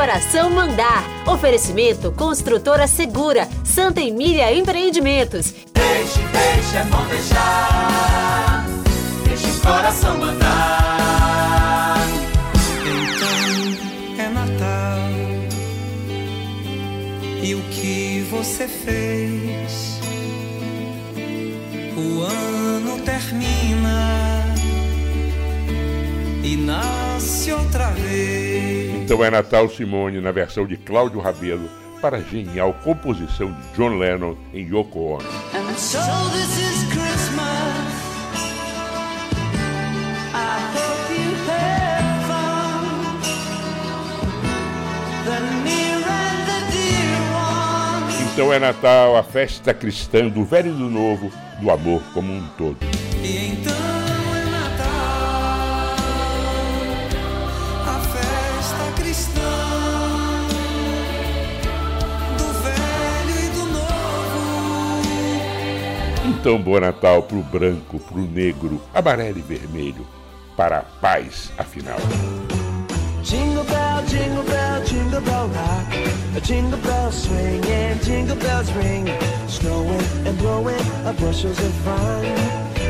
coração mandar. Oferecimento Construtora Segura, Santa Emília Empreendimentos. Deixe, deixe, é bom deixar. Deixe o coração mandar. Então é Natal. E o que você fez? O ano termina e nasce outra vez. Então é Natal Simone na versão de Cláudio Rabelo para a genial composição de John Lennon em Yoko Ono. Então é Natal, a festa cristã do velho e do novo, do amor como um todo. Então bom Natal pro branco, pro negro, amarelo e vermelho, para a paz afinal. Jingle bell, jingle bell, jingle bell rock. A jingle bell swing and jingle bells ring. Snowing and blowing a bushels of fun.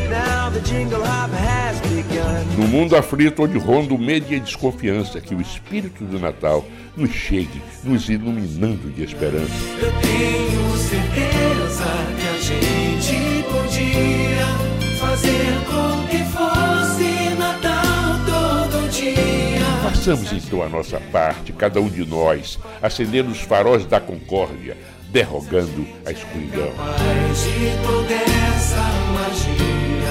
Now the jingle hop has begun. No mundo aflito onde ronda o medo e a desconfiança, que o espírito do Natal nos chegue, nos iluminando de esperança. Eu tenho certeza Façamos então a nossa parte, cada um de nós, acendendo os faróis da concórdia, derrogando a escuridão. Paz de toda essa magia.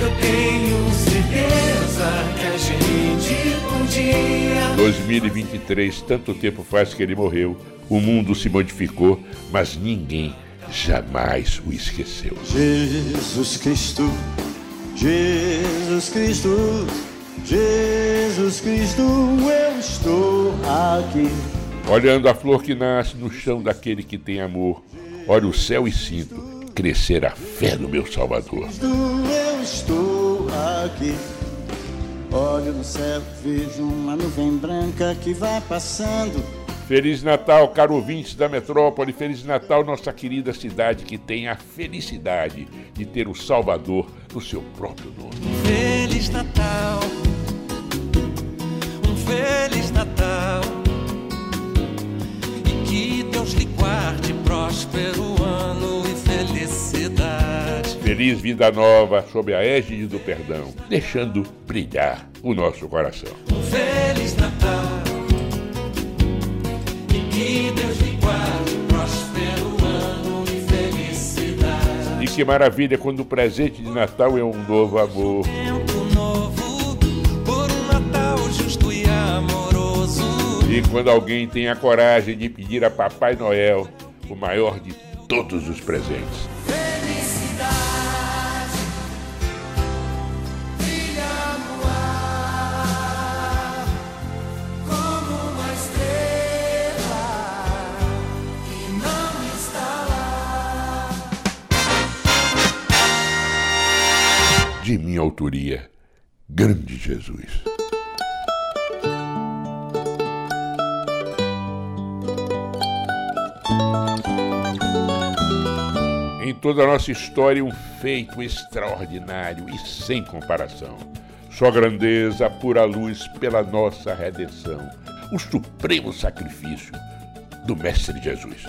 Eu tenho certeza que a gente podia 2023, tanto tempo faz que ele morreu, o mundo se modificou, mas ninguém jamais o esqueceu. Jesus Cristo, Jesus Cristo, Jesus Cristo, eu estou aqui. Olhando a flor que nasce no chão daquele que tem amor, olho o céu e sinto crescer a fé no meu Salvador. Eu estou aqui. Olho no céu, vejo uma nuvem branca que vai passando. Feliz Natal, caro ouvintes da metrópole, Feliz Natal, nossa querida cidade que tem a felicidade de ter o Salvador no seu próprio nome. Feliz Natal, um Feliz Natal. E que Deus lhe guarde próspero ano e felicidade. Feliz vida nova sob a égide do perdão, deixando brilhar o nosso coração. Um Feliz Natal. Que maravilha quando o presente de Natal é um novo amor. E quando alguém tem a coragem de pedir a Papai Noel o maior de todos os presentes. Autoria, grande Jesus. Em toda a nossa história, um feito extraordinário e sem comparação. Só grandeza, pura luz pela nossa redenção. O supremo sacrifício do Mestre Jesus.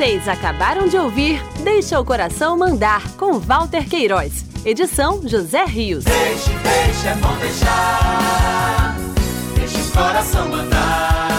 Vocês acabaram de ouvir Deixa o Coração Mandar, com Walter Queiroz. Edição José Rios. Deixe, deixe, é bom deixar. Deixe o coração mandar.